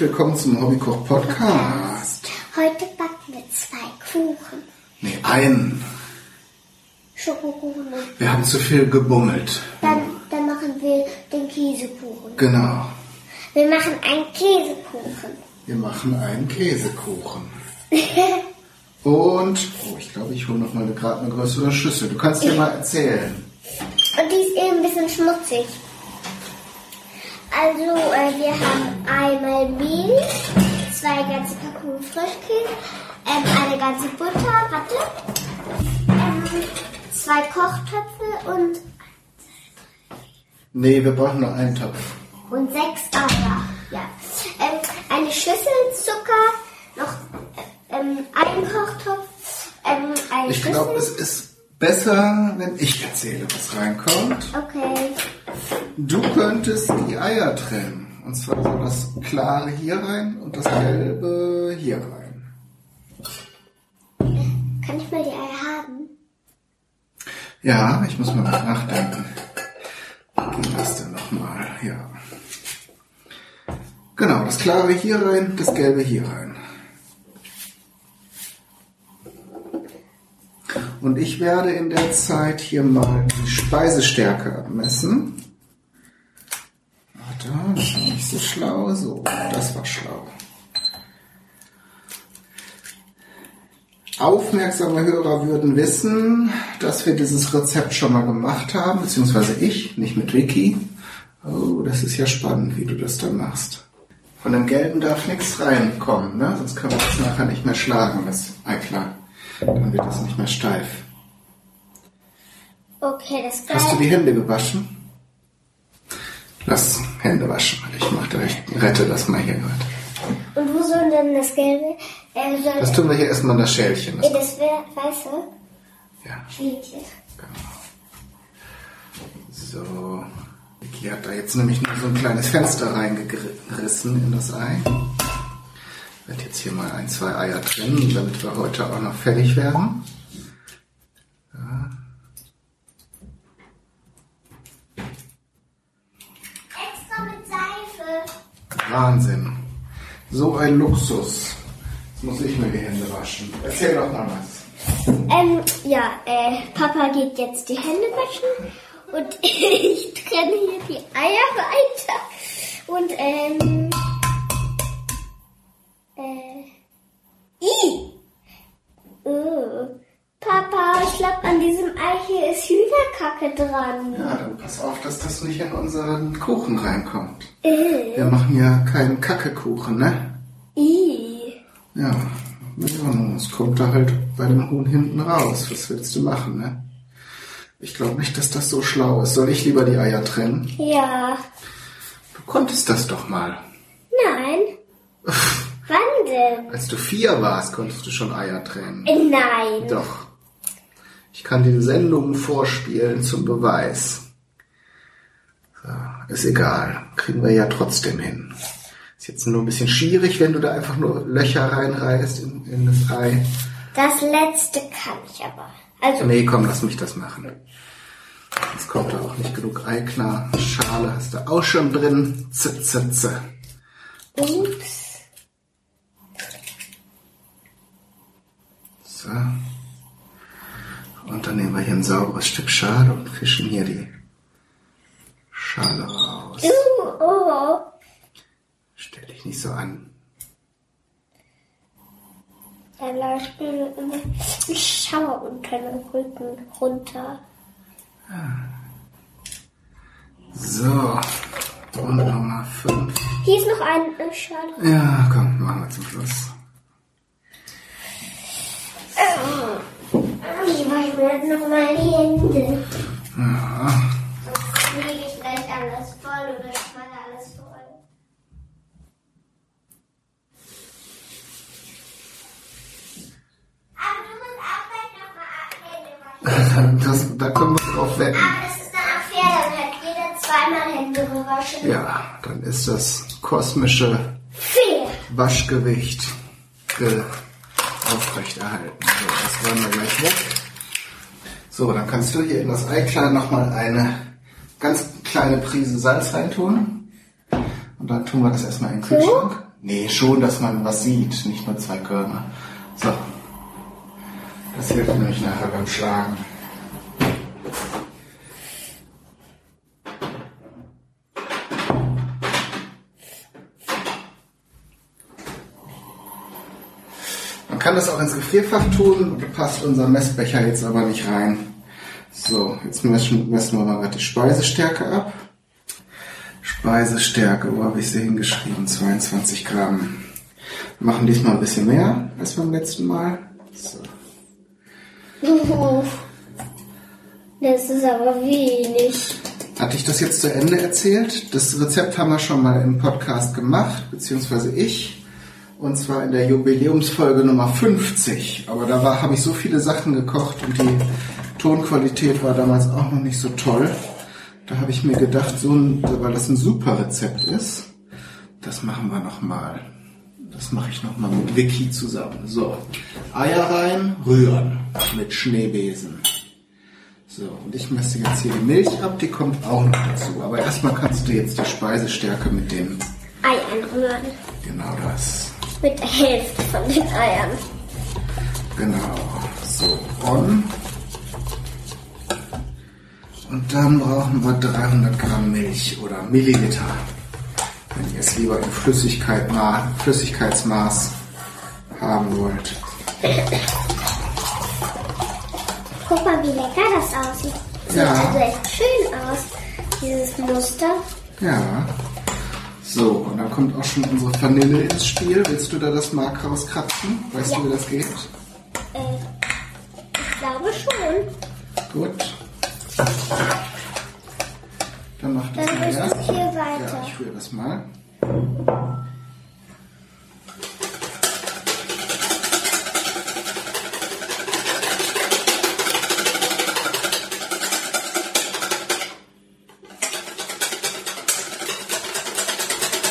Herzlich willkommen zum Hobbykoch Podcast. Heute backen wir zwei Kuchen. Nee, einen. Schokokuchen Wir haben zu viel gebummelt. dann, dann machen wir den Käsekuchen. Genau. Wir machen einen Käsekuchen. Wir machen einen Käsekuchen. Und, oh, ich glaube, ich hole noch mal eine, gerade eine größere Schüssel. Du kannst dir mal erzählen. Und die ist eben ein bisschen schmutzig. Also, äh, wir haben einmal Mehl, zwei ganze Packungen Frischkäse, ähm, eine ganze Butter, warte, ähm, zwei Kochtöpfe und, Nee, wir brauchen nur einen Topf. und sechs Eier. Ja. Ähm, eine Schüssel Zucker, noch äh, ähm, ein Kochtopf, ähm, eine Ich Schüssel. glaube, es ist besser, wenn ich erzähle, was reinkommt. Okay. Du könntest die Eier trennen. Und zwar so das klare hier rein und das gelbe hier rein. Kann ich mal die Eier haben? Ja, ich muss mal nachdenken. Wie geht das denn nochmal? Ja. Genau, das klare hier rein, das gelbe hier rein. Und ich werde in der Zeit hier mal die Speisestärke abmessen. Das so schlau. So, das war schlau. Aufmerksame Hörer würden wissen, dass wir dieses Rezept schon mal gemacht haben, beziehungsweise ich, nicht mit Vicky. Oh, das ist ja spannend, wie du das dann machst. Von dem Gelben darf nichts reinkommen, ne? sonst können wir das nachher nicht mehr schlagen, das Eiklar. Dann wird das nicht mehr steif. Okay, das Hast du die Hände gewaschen? Lass Hände waschen. Ich mach direkt, rette das mal hier gerade. Und wo soll denn das Gelbe? Äh, soll, Das tun wir hier erstmal in das Schälchen. Das, das wäre, weißt du? ja. Schälchen. So. Vicky hat da jetzt nämlich nur so ein kleines Fenster reingerissen in das Ei. Ich werde jetzt hier mal ein, zwei Eier trennen, damit wir heute auch noch fertig werden. Wahnsinn. So ein Luxus. Jetzt muss ich mir die Hände waschen. Erzähl doch mal was. Ähm, ja, äh, Papa geht jetzt die Hände waschen und ich trenne hier die Eier weiter. Und, ähm, Hühnerkacke dran. Ja, dann pass auf, dass das nicht in unseren Kuchen reinkommt. Äh, Wir machen ja keinen Kackekuchen, ne? i. Ja, es kommt da halt bei dem Huhn hinten raus. Was willst du machen, ne? Ich glaube nicht, dass das so schlau ist. Soll ich lieber die Eier trennen? Ja. Du konntest das doch mal. Nein. Wann denn? Als du vier warst, konntest du schon Eier trennen. Äh, nein. Doch. Ich kann die Sendungen vorspielen zum Beweis. So, ist egal. Kriegen wir ja trotzdem hin. Ist jetzt nur ein bisschen schwierig, wenn du da einfach nur Löcher reinreißt in, in das Ei. Das letzte kann ich aber. Also, Nee, komm, lass mich das machen. Jetzt kommt da auch nicht genug Ei klar. Schale hast du auch schon drin. Z, z, z. ups. So. Und dann nehmen wir hier ein sauberes Stück Schale und fischen hier die Schale raus. Oh. Stell dich nicht so an. Dann läuft mir ein Schauer unter den Rücken runter. So. Und Nummer 5. Hier ist noch ein äh, Schale. Ja, komm, machen wir zum Schluss. Ich wasche mir jetzt noch mal die Hände. Ja. Sonst kriege ich gleich alles voll oder schwalle alles voll. Aber du musst auch gleich noch mal Hände waschen. Das, da können wir drauf wetten. Aber das ist auch fair, dann hat jeder zweimal Hände gewaschen. Ja, dann ist das kosmische Fair. Waschgewicht ge aufrechterhalten. So, das wollen wir gleich weg. So, dann kannst du hier in das Eiklein nochmal eine ganz kleine Prise Salz reintun. Und dann tun wir das erstmal in den Kühlschrank. Nee, schon, dass man was sieht, nicht nur zwei Körner. So. Das hilft nämlich nachher beim Schlagen. Kann das auch ins Gefrierfach tun, passt unser Messbecher jetzt aber nicht rein. So, jetzt messen, messen wir mal gerade die Speisestärke ab. Speisestärke, wo habe ich sie hingeschrieben? 22 Gramm. Wir machen diesmal ein bisschen mehr als beim letzten Mal. So. Das ist aber wenig. Hatte ich das jetzt zu Ende erzählt? Das Rezept haben wir schon mal im Podcast gemacht, beziehungsweise ich. Und zwar in der Jubiläumsfolge Nummer 50. Aber da habe ich so viele Sachen gekocht und die Tonqualität war damals auch noch nicht so toll. Da habe ich mir gedacht, so ein, weil das ein super Rezept ist, das machen wir nochmal. Das mache ich nochmal mit Vicky zusammen. So, Eier rein, rühren mit Schneebesen. So, und ich messe jetzt hier die Milch ab, die kommt auch noch dazu. Aber erstmal kannst du jetzt die Speisestärke mit dem, Ei einrühren. genau das, Mit der Hälfte von den Eiern. genau, so, on. Und dann brauchen wir 300 Gramm Milch oder Milliliter. Wenn ihr es lieber in Flüssigkeit, ma- Flüssigkeitsmaß haben wollt. Guck mal, wie lecker das aussieht. Sieht Ja. also echt schön aus, dieses Muster. Ja. So, und dann kommt auch schon unsere Vanille ins Spiel. Willst du da das Mark rauskratzen? Weißt Ja. du, wie das geht? Äh, ich glaube schon. Gut. Dann mach das Dann mal erst. du hier weiter. Ja, ich führe das mal.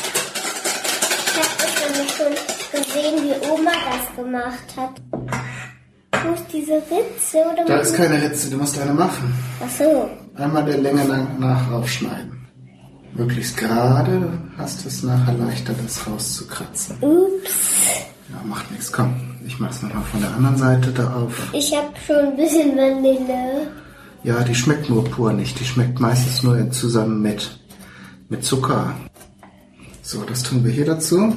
Ich habe das nämlich schon gesehen, wie Oma das gemacht hat. Wo ist diese Ritze? Oder Da ist keine Ritze, du musst eine machen. Ach so. Einmal der Länge lang nach aufschneiden. Möglichst gerade, hast du es nachher leichter, das rauszukratzen. Ups. Ja, macht nichts. Komm, ich mach's nochmal von der anderen Seite da auf. Ich habe schon ein bisschen Vanille. Ja, die schmeckt nur pur nicht. Die schmeckt meistens nur zusammen mit, mit Zucker. So, das tun wir hier dazu.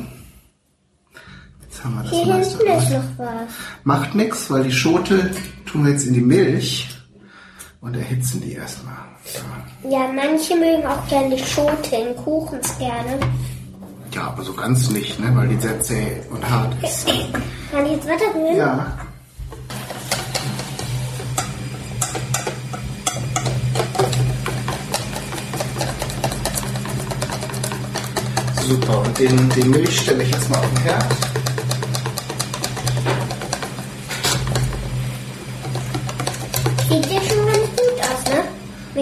Jetzt haben wir das Hier meiste hinten ist noch was. Macht nichts, weil die Schote tun wir jetzt in die Milch und erhitzen die erstmal. So. Ja, manche mögen auch gerne die Schote in Kuchens gerne. Ja, aber so ganz nicht, ne? weil die sehr zäh und hart ist. Kann ich jetzt weiter rühren? Ja. Super, und den, die Milch stelle ich jetzt mal auf den Herd.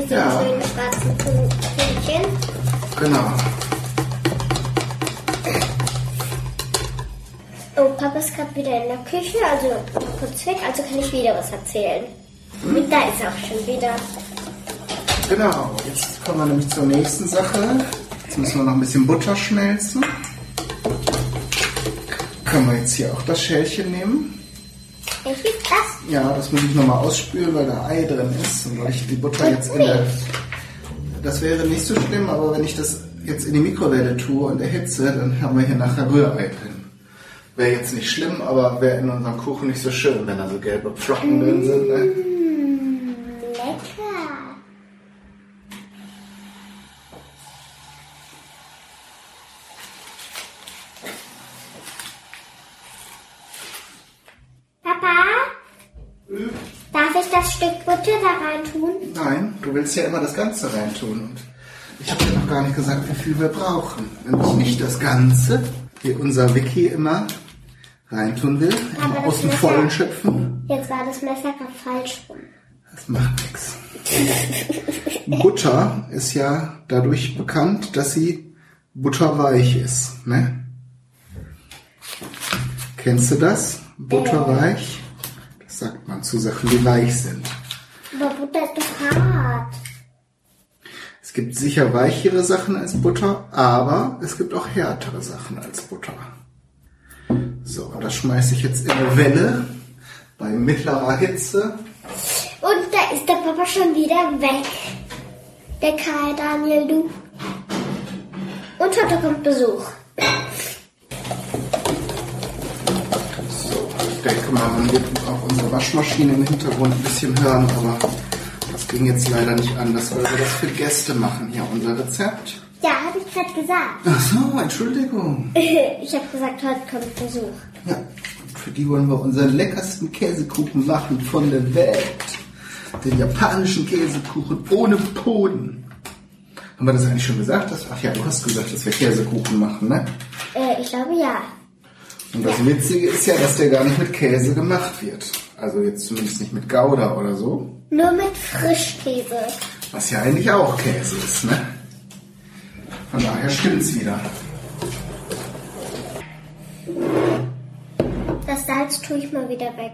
Mit den Ja. schönen schwarzen Pünktchen. Genau. Oh, Papa ist gerade wieder in der Küche, also kurz weg, also kann ich wieder was erzählen. Und da ist er auch schon wieder. Genau, jetzt kommen wir nämlich zur nächsten Sache. Jetzt müssen wir noch ein bisschen Butter schmelzen. Können wir jetzt hier auch das Schälchen nehmen? Welches das? Ja, das muss ich nochmal ausspülen, weil da Ei drin ist. Und weil ich die Butter jetzt in der... Das wäre nicht so schlimm, aber wenn ich das jetzt in die Mikrowelle tue und erhitze, dann haben wir hier nachher Rührei drin. Wäre jetzt nicht schlimm, aber wäre in unserem Kuchen nicht so schön, wenn da so gelbe Pflocken drin sind. Ne? Mmh, lecker. Papa, darf ich das Butter da rein tun? Nein, du willst ja immer das Ganze reintun. Und ich habe dir noch gar nicht gesagt, wie viel wir brauchen. Nämlich nicht das Ganze, wie unser Wiki immer reintun will. Immer aus dem Vollen schöpfen. Jetzt war das Messer gerade falsch rum. Das macht nichts. Butter ist ja dadurch bekannt, dass sie butterweich ist. Ne? Kennst du das? Butterweich? Das sagt man zu Sachen, die weich sind. Aber Butter ist doch hart. Es gibt sicher weichere Sachen als Butter, aber es gibt auch härtere Sachen als Butter. So, das schmeiße ich jetzt in eine Welle bei mittlerer Hitze. Und da ist der Papa schon wieder weg. Der Karl Daniel, du. Und heute kommt Besuch. Denke mal, man wird auch unsere Waschmaschine im Hintergrund ein bisschen hören, aber das ging jetzt leider nicht anders, weil wir das für Gäste machen. Hier unser Rezept. Ja, habe ich gerade gesagt. Ach so, Entschuldigung. Ich habe gesagt, heute kommt Besuch. Ja, für die wollen wir unseren leckersten Käsekuchen machen von der Welt. Den japanischen Käsekuchen ohne Boden. Haben wir das eigentlich schon gesagt? Dass, ach ja, du hast gesagt, dass wir Käsekuchen machen, ne? Äh, ich glaube ja. Und das Witzige ist ja, dass der gar nicht mit Käse gemacht wird. Also jetzt zumindest nicht mit Gouda oder so. Nur mit Frischkäse. Was ja eigentlich auch Käse ist, ne? Von daher stimmt's wieder. Das Salz tue ich mal wieder weg.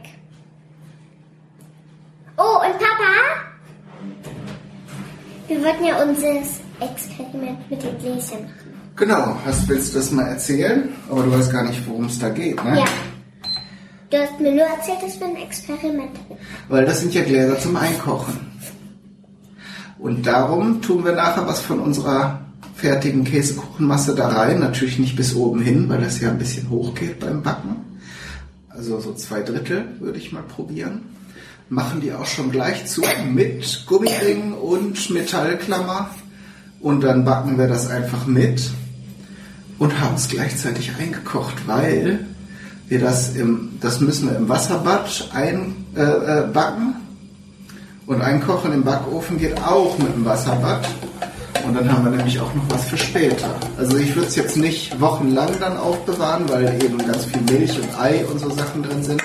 Oh, und Papa? Wir wollten ja unser Experiment mit den Gläschen machen. Genau, hast, willst du das mal erzählen? Aber du weißt gar nicht, worum es da geht, ne? Ja. Du hast mir nur erzählt, dass wir ein Experiment. Weil das sind ja Gläser zum Einkochen. Und darum tun wir nachher was von unserer fertigen Käsekuchenmasse da rein. Natürlich nicht bis oben hin, weil das ja ein bisschen hoch geht beim Backen. Also so zwei Drittel würde ich mal probieren. Machen die auch schon gleich zu mit Gummiring und Metallklammer. Und dann backen wir das einfach mit und haben es gleichzeitig eingekocht, weil wir das im, das müssen wir im Wasserbad einbacken äh, äh, und einkochen im Backofen geht auch mit dem Wasserbad. Und dann haben wir nämlich auch noch was für später. Also ich würde es jetzt nicht wochenlang dann aufbewahren, weil eben ganz viel Milch und Ei und so Sachen drin sind.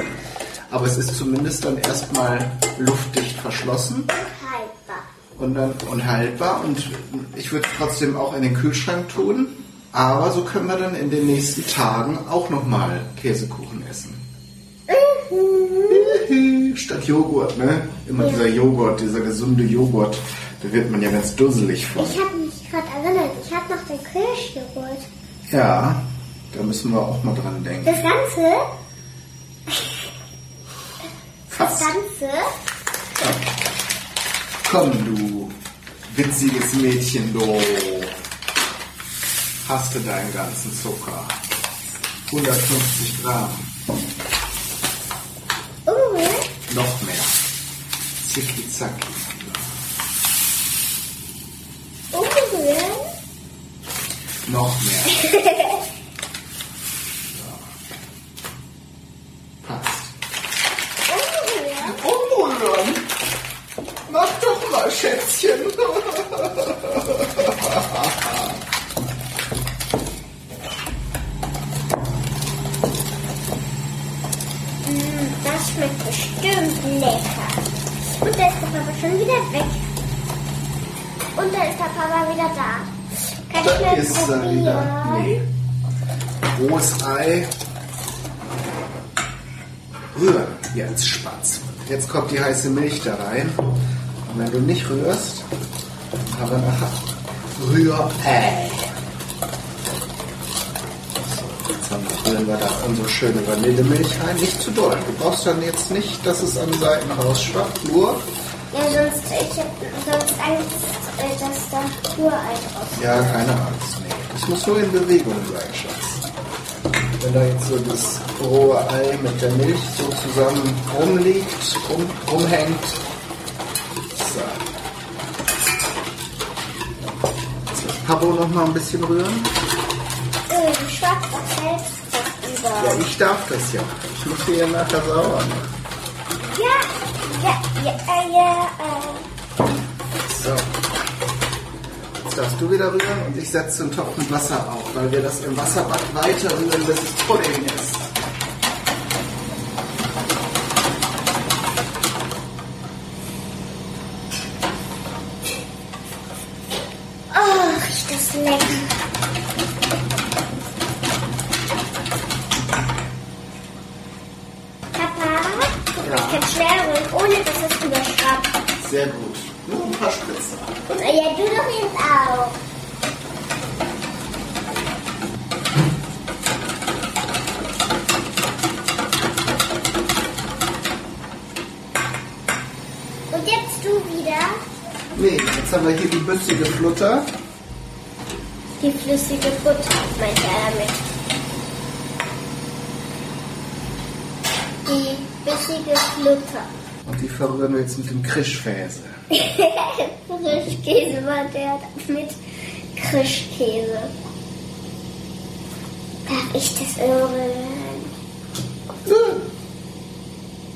Aber es ist zumindest dann erstmal luftdicht verschlossen Haltbar. und dann unhaltbar und ich würde trotzdem auch in den Kühlschrank tun. Aber so können wir dann in den nächsten Tagen auch nochmal Käsekuchen essen. Statt Joghurt, ne? Immer dieser Joghurt, dieser gesunde Joghurt, da wird man ja ganz dusselig von. Ich habe mich gerade erinnert, ich habe noch den Kirschjoghurt. Ja, da müssen wir auch mal dran denken. Das Ganze, das Fast. Ganze, Komm, du witziges Mädchen, du. Hast du deinen ganzen Zucker? 150 Gramm. umrühren. Noch mehr. Zicki zacki. Umrühren. Noch mehr. So. Passt. Umrühren. Umrühren. Mach doch mal, Schätzchen. Mm, Das schmeckt bestimmt lecker. Und da ist der Papa schon wieder weg. Und da ist der Papa wieder da. Kann ich Da mal ist er wieder. Nee. Rohes Ei. Rühren, als Spatz. Jetzt kommt die heiße Milch da rein. Und wenn du nicht rührst, haben wir nachher Rührei. So, jetzt haben wir, rühren wir da unsere schöne Vanillemilch rein. Nicht zu doll. Du brauchst dann jetzt nicht, dass es an Seiten rausschwappt. Nur, Ja, sonst, ich hab sonst Angst, äh, dass da Urei drauf ja, keine Angst. Nee. Das muss nur in Bewegung sein, Schatz. Wenn da jetzt so das rohe Ei mit der Milch so zusammen rumliegt, rum, rumhängt. So. Jetzt wird Pabo noch mal ein bisschen rühren. Äh, schwarz Ja, ich darf das ja. Ich muss hier nachher sauber machen. Ja, ja, ja, äh, ja, äh. So. Jetzt darfst du wieder rühren und ich setze den Topf mit Wasser auf, weil wir das im Wasserbad weiter rühren, bis es Pudding ist. Oh, riecht das lecker. Papa, Ja. ich kann schnell rühren, ohne dass es überschwappt. Sehr gut. Hm. paar Spritzer. Ja, du doch jetzt auch. Und jetzt du wieder Nee, jetzt haben wir hier die büssige Flutter. die flüssige Butter, meint er damit. Die bissige Flutter. Und die verrühren wir jetzt mit dem Krischfäse. Frischkäse war der mit Krischkäse. Darf ich das rühren?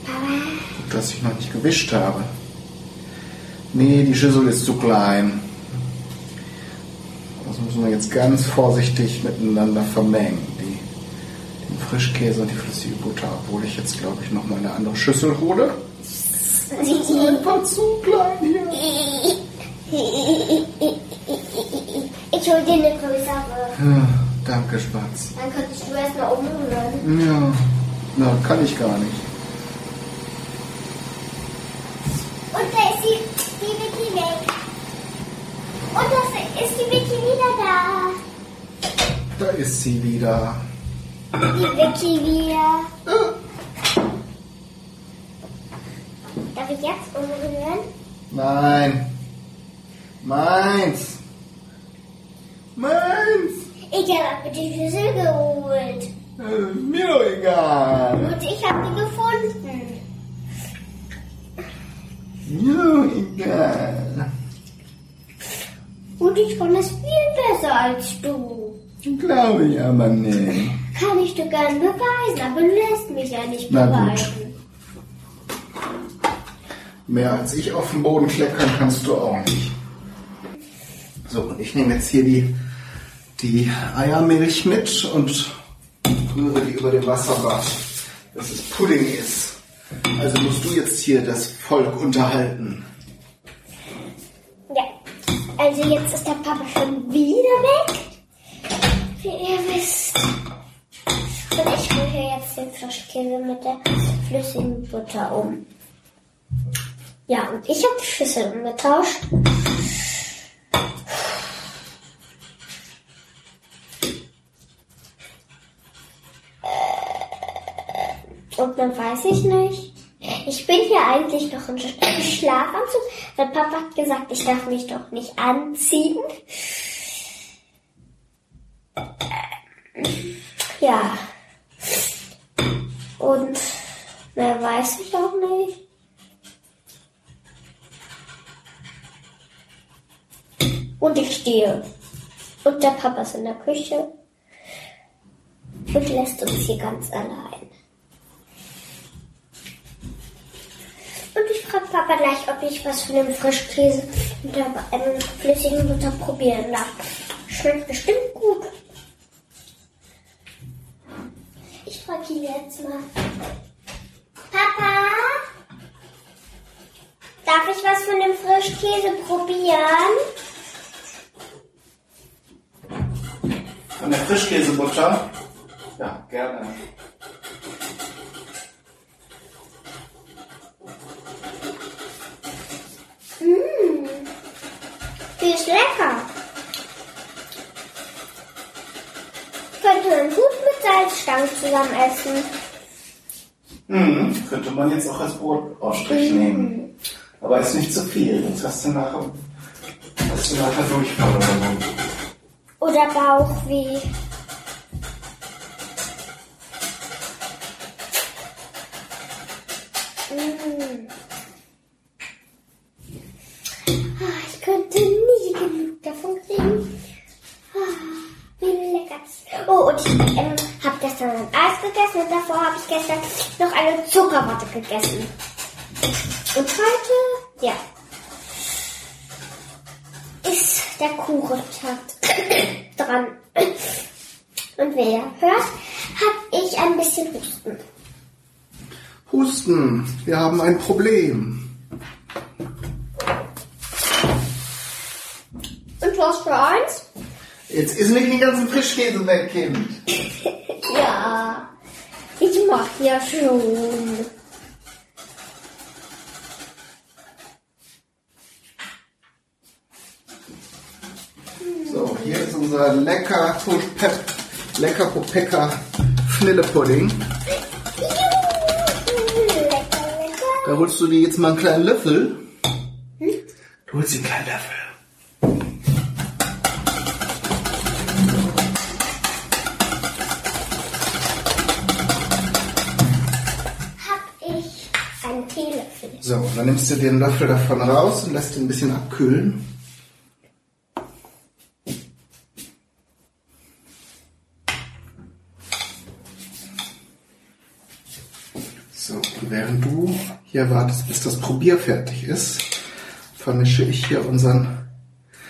Papa? Gut, dass ich noch nicht gewischt habe. Nee, die Schüssel ist zu klein. Das müssen wir jetzt ganz vorsichtig miteinander vermengen. Frischkäse und die flüssige Butter. Obwohl ich jetzt, glaube ich, noch mal eine andere Schüssel hole. Das ist einfach zu klein hier. Ich hol dir eine größere. Ja, danke, Spatz. Dann könntest du erstmal umrühren. Ja, na, kann ich gar nicht. Und da ist die, die Vicky weg. Und das ist die Vicky wieder da. Da ist sie wieder. Die Vicky wieder. Darf ich jetzt umrühren? Nein. Meins. Meins. Ich habe die Schüssel geholt. Mir doch egal. Und ich habe die gefunden. Mir doch egal. Und ich fand es viel besser als du. Glaube ich aber nicht. Kann ich dir gerne beweisen, aber du lässt mich ja nicht Na gut. beweisen. Mehr als ich auf den Boden kleckern kannst du auch nicht. So, und ich nehme jetzt hier die, die Eiermilch mit und rühre die über dem Wasserbad, dass es Pudding ist. Also musst du jetzt hier das Volk unterhalten. Ja, also jetzt ist der Papa schon wieder weg. Wie ihr wisst. Und ich rühre jetzt den Frischkäse mit der flüssigen Butter um. Ja, und ich habe die Schüssel umgetauscht. Äh, Und dann weiß ich nicht. Ich bin hier eigentlich noch im Sch- Schlafanzug, weil Papa hat gesagt, ich darf mich doch nicht anziehen. Ja. Und mehr weiß ich auch nicht. Und ich stehe. Und der Papa ist in der Küche und lässt uns hier ganz allein. Und ich frage Papa gleich, ob ich was von dem Frischkäse mit der ähm, flüssigen Butter probieren darf. Schmeckt bestimmt gut. Ich frage ihn jetzt mal. Papa? Darf ich was von dem Frischkäse probieren? Von der Frischkäsebutter? Ja, gerne. Die ist lecker. Könnte man gut Salzstangen zusammen essen. Mhm, könnte man jetzt auch als Brotausstrich nehmen. Aber ist nicht zu viel, sonst hast du nachher, hast du nachher Durchfall oder so. Oder Bauchweh. Mm. Ah, Ich könnte nie genug davon kriegen. Ah, Wie lecker. Oh, und ich ähm, habe gestern ein Eis gegessen und davor habe ich gestern noch eine Zuckerwatte gegessen. Und heute, ja, ist der Kuchentakt dran. Und wer hört, habe ich ein bisschen Husten. Husten, wir haben ein Problem. Und was für eins? Jetzt ist nicht den ganzen Frischkäse weg, Kind. Ja, ich mach ja schon. So, hier ist unser lecker lecker Popeka Vanillepudding. Da holst du dir jetzt mal einen kleinen Löffel. Du holst dir einen kleinen Löffel. So, und dann nimmst du den Löffel davon raus und lässt ihn ein bisschen abkühlen. So, und während du hier wartest, bis das Probier fertig ist, vermische ich hier unseren.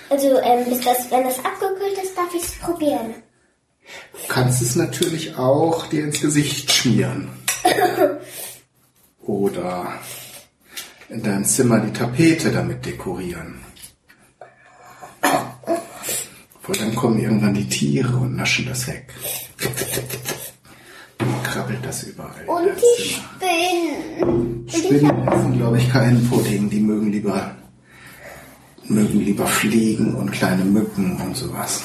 Also, ähm, das, wenn das abgekühlt ist, darf ich es probieren. Du kannst es natürlich auch dir ins Gesicht schmieren. Oder in deinem Zimmer die Tapete damit dekorieren. Weil dann kommen irgendwann die Tiere und naschen das weg. Dann krabbelt das überall. Und die. Spinnen. Spinnen essen, glaube ich, keinen Pudding. Die mögen lieber, mögen lieber Fliegen und kleine Mücken und sowas.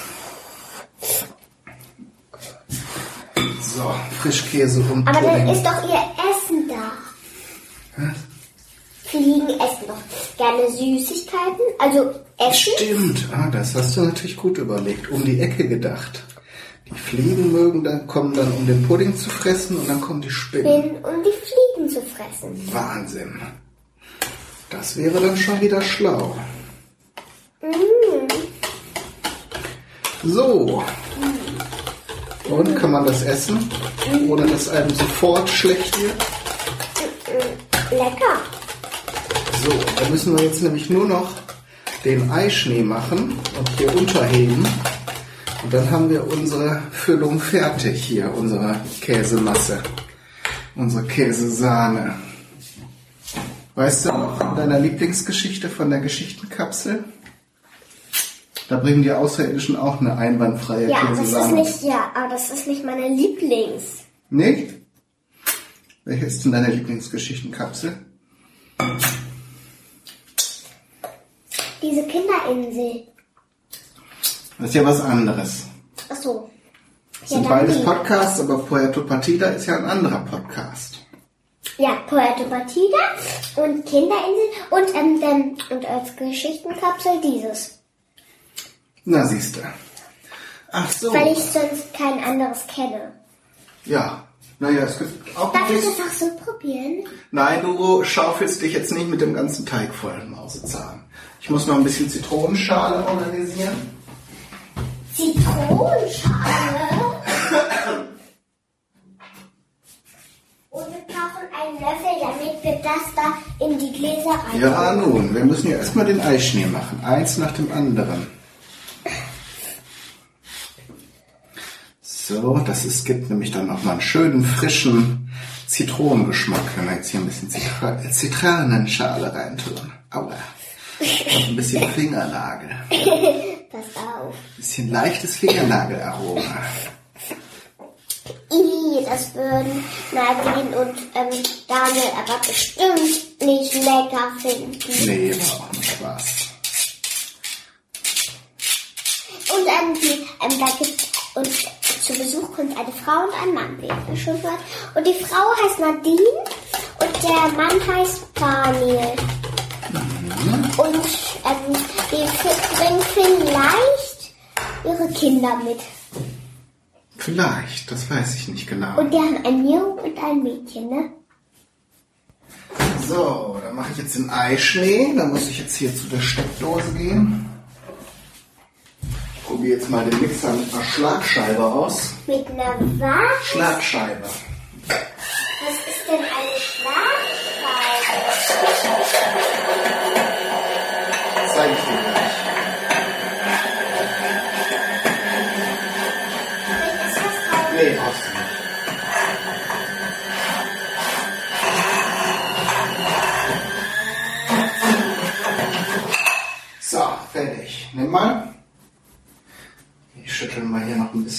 So, Frischkäse und Aber dann Pudding. ist doch ihr Essen da. Fliegen essen doch gerne Süßigkeiten, also Essen. Stimmt, ah, das hast du natürlich gut überlegt. Um die Ecke gedacht. Die Fliegen mögen dann, kommen dann, um den Pudding zu fressen und dann kommen die Spinnen. Bin, um die Fliegen zu fressen. Wahnsinn. Das wäre dann schon wieder schlau. So. Und kann man das essen, ohne dass einem sofort schlecht wird? Lecker. So, da müssen wir jetzt nämlich nur noch den Eischnee machen und hier unterheben. Und dann haben wir unsere Füllung fertig hier, unsere Käsemasse, unsere Käsesahne. Weißt du noch von deiner Lieblingsgeschichte von der Geschichtenkapsel? Da bringen die Außerirdischen auch eine einwandfreie Ja, das ist Käsesahne. nicht, ja, aber das ist nicht meine Lieblings. Nicht? Welche ist denn deine Lieblingsgeschichtenkapsel? Diese Kinderinsel. Das ist ja was anderes. Ach so. Das sind Ja, dann beides die. Podcasts, aber Puerto Partida ist ja ein anderer Podcast. Ja, Puerto Partida und Kinderinsel und, ähm, ähm, und als Geschichtenkapsel dieses. Na, siehst du. Ach so. Weil ich sonst kein anderes kenne. Ja. Naja, es gibt auch Darf ich das auch so probieren? Nein, du schaufelst dich jetzt nicht mit dem ganzen Teig voll, Mausezahn. Ich muss noch ein bisschen Zitronenschale organisieren. Zitronenschale. Und wir brauchen einen Löffel, damit wir das da in die Gläser rein. Ja, nun, wir müssen ja erstmal den Eischnee machen. Eins nach dem anderen. So, das ist, gibt nämlich dann nochmal einen schönen, frischen Zitronengeschmack, wenn wir jetzt hier ein bisschen Zitra Zitronenschale reintun. Aua. Ein bisschen Fingernagel. Pass auf. Ein bisschen leichtes Fingernagelaroma. Ih, das würden Nadine und ähm, Daniel aber bestimmt nicht lecker finden. Nee, war auch nur Spaß. Und ähm, die, ähm, da gibt und zu Besuch kommt eine Frau und ein Mann, wie ihr schon hört. Und die Frau heißt Nadine und der Mann heißt Daniel. Ähm, die bringen vielleicht ihre Kinder mit. Vielleicht, das weiß ich nicht genau. Und die haben einen Jungen und ein Mädchen, ne? So, dann mache ich jetzt den Eischnee. Dann muss ich jetzt hier zu der Steckdose gehen. Ich probiere jetzt mal den Mixer mit einer Schlagscheibe aus. Mit einer was? Schlagscheibe. Was ist denn eine Schlagscheibe?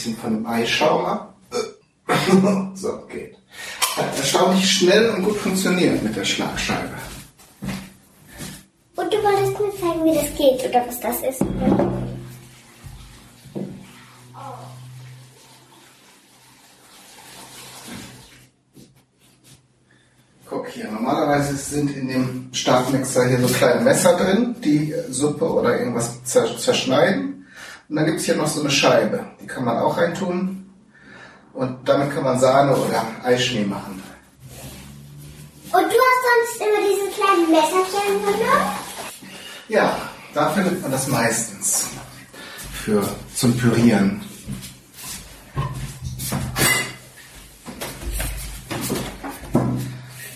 bisschen von dem Eischaum ab. so, geht. Hat erstaunlich schnell und gut funktioniert mit der Schlagscheibe. Und du wolltest mir zeigen, wie das geht oder was das ist. Guck hier, normalerweise sind in dem Startmixer hier so kleine Messer drin, die Suppe oder irgendwas zerschneiden. Und dann gibt's hier noch so eine Scheibe, die kann man auch reintun. Und damit kann man Sahne oder Eischnee machen. Und du hast sonst immer diese kleinen Messerchen genommen? Ja, da findet man das meistens. Für zum Pürieren.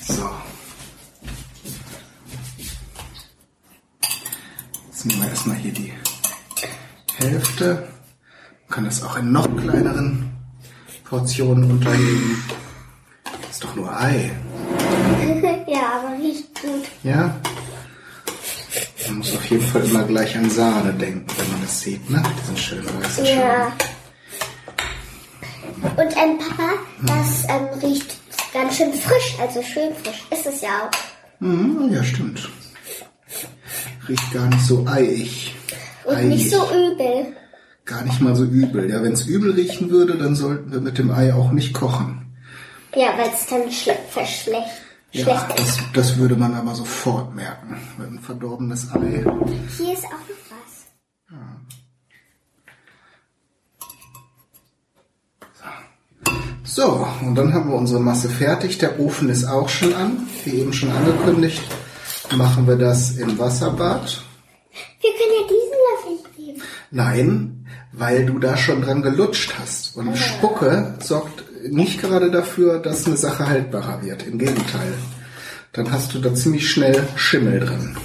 So. Jetzt nehmen wir erstmal hier die Hälfte. Man kann das auch in noch kleineren Portionen untergeben. Das ist doch nur Ei. ja, aber riecht gut. Ja? Man muss auf jeden Fall immer gleich an Sahne denken, wenn man das sieht, ne? Diesen schönen weißen Ja. Und ein Papa, das ähm, riecht ganz schön frisch, also schön frisch. Ist es ja auch. Mhm, ja, stimmt. Riecht gar nicht so eiig. Und nicht so übel. Gar nicht mal so übel. Ja, wenn es übel riechen würde, dann sollten wir mit dem Ei auch nicht kochen. Ja, weil es dann schle verschlecht. Ja, schlecht ist. das, das würde man aber sofort merken. Ein verdorbenes Ei. Hier ist auch noch was. So, und dann haben wir unsere Masse fertig. Der Ofen ist auch schon an. Wie eben schon angekündigt, machen wir das im Wasserbad. Wir können ja diesen Löffel nehmen. Nein, weil du da schon dran gelutscht hast. Und Spucke sorgt nicht gerade dafür, dass eine Sache haltbarer wird. Im Gegenteil. Dann hast du da ziemlich schnell Schimmel drin.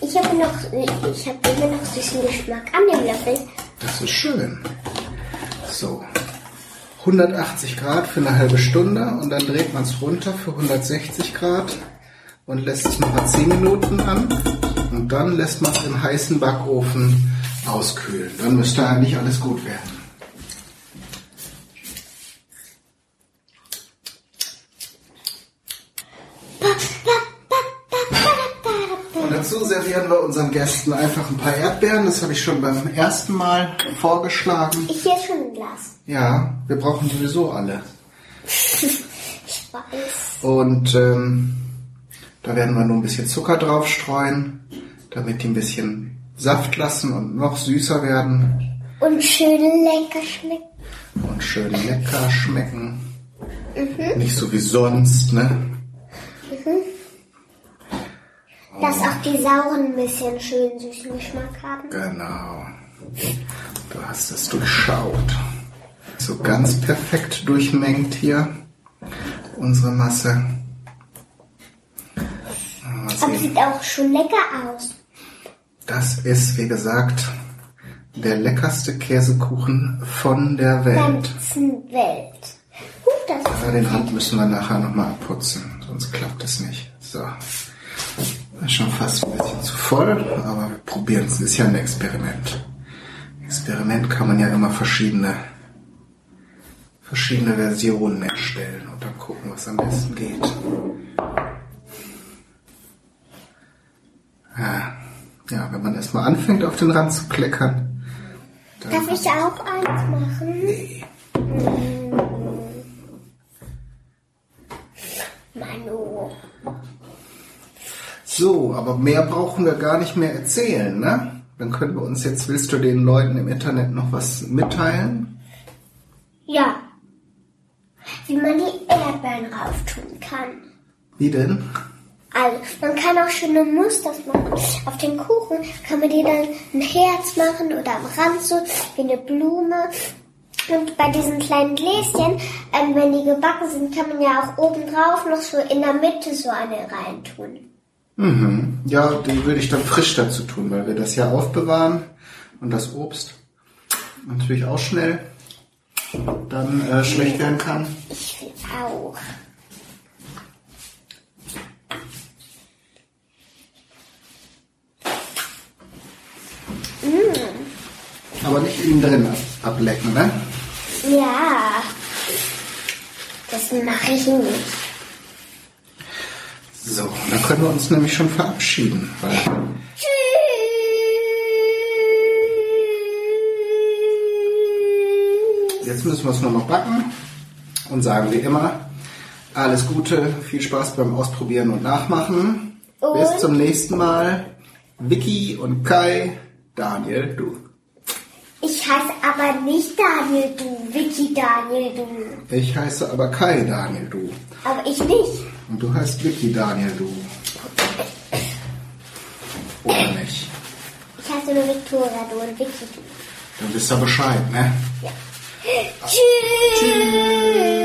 Ich habe noch, ich habe immer noch süßen Geschmack an dem Löffel. Das ist schön. So. 180 Grad für eine halbe Stunde und dann dreht man es runter für 160 Grad und lässt es nochmal 10 Minuten an und dann lässt man es im heißen Backofen auskühlen. Dann müsste eigentlich alles gut werden. Und dazu servieren wir unseren Gästen einfach ein paar Erdbeeren. Das habe ich schon beim ersten Mal vorgeschlagen. Ich hier schon ein Glas. Ja, wir brauchen sowieso alle. Ich weiß. Und ähm, da werden wir nur ein bisschen Zucker drauf streuen, damit die ein bisschen Saft lassen und noch süßer werden Und schön lecker schmeckt. und schön lecker schmecken. Nicht so wie sonst, ne? Dass auch die sauren ein bisschen schön süßen Geschmack haben. Genau. Du hast es durchschaut. So ganz perfekt durchmengt hier unsere Masse. Aber sieht auch schon lecker aus. Das ist, wie gesagt, der leckerste Käsekuchen von der Welt. Ganzen Welt. Das Aber den Rand müssen wir nachher nochmal abputzen, sonst klappt es nicht. So. Ist schon fast ein bisschen zu voll, aber wir probieren es. Ist ja ein Experiment. Experiment kann man ja immer verschiedene, verschiedene Versionen erstellen und dann gucken, was am besten geht. Ja, ja wenn man erstmal anfängt, auf den Rand zu kleckern, Darf ich auch eins machen? nee. Manu. So, aber mehr brauchen wir gar nicht mehr erzählen, ne? Dann können wir uns jetzt, willst du den Leuten im Internet noch was mitteilen? Ja. Wie man die Erdbeeren rauftun kann. Wie denn? Also, man kann auch schöne Muster machen. Auf den Kuchen kann man die dann ein Herz machen oder am Rand so wie eine Blume. Und bei diesen kleinen Gläschen, ähm, wenn die gebacken sind, kann man ja auch oben drauf noch so in der Mitte so eine reintun. Mhm. Ja, die würde ich dann frisch dazu tun, weil wir das ja aufbewahren und das Obst natürlich auch schnell dann äh, schlecht werden kann. Ich will auch. Aber nicht innen drin ablecken, ne? Ja. Das mache ich nicht. So, dann können wir uns nämlich schon verabschieden, Tschüss. jetzt müssen wir es nur noch backen und sagen wie immer, alles Gute, viel Spaß beim Ausprobieren und Nachmachen. Und- Bis zum nächsten Mal. Vicky und Kai, Daniel, du. Ich heiße aber nicht Daniel, du. Vicky Daniel, du. Ich heiße aber Kai, Daniel, du. Aber ich nicht. Und du heißt Vicky, Daniel, du. Oder nicht? Ich heiße nur Victoria, du und Vicky, du. Dann wisst ihr Bescheid, ne? Tschüss. Tschüss.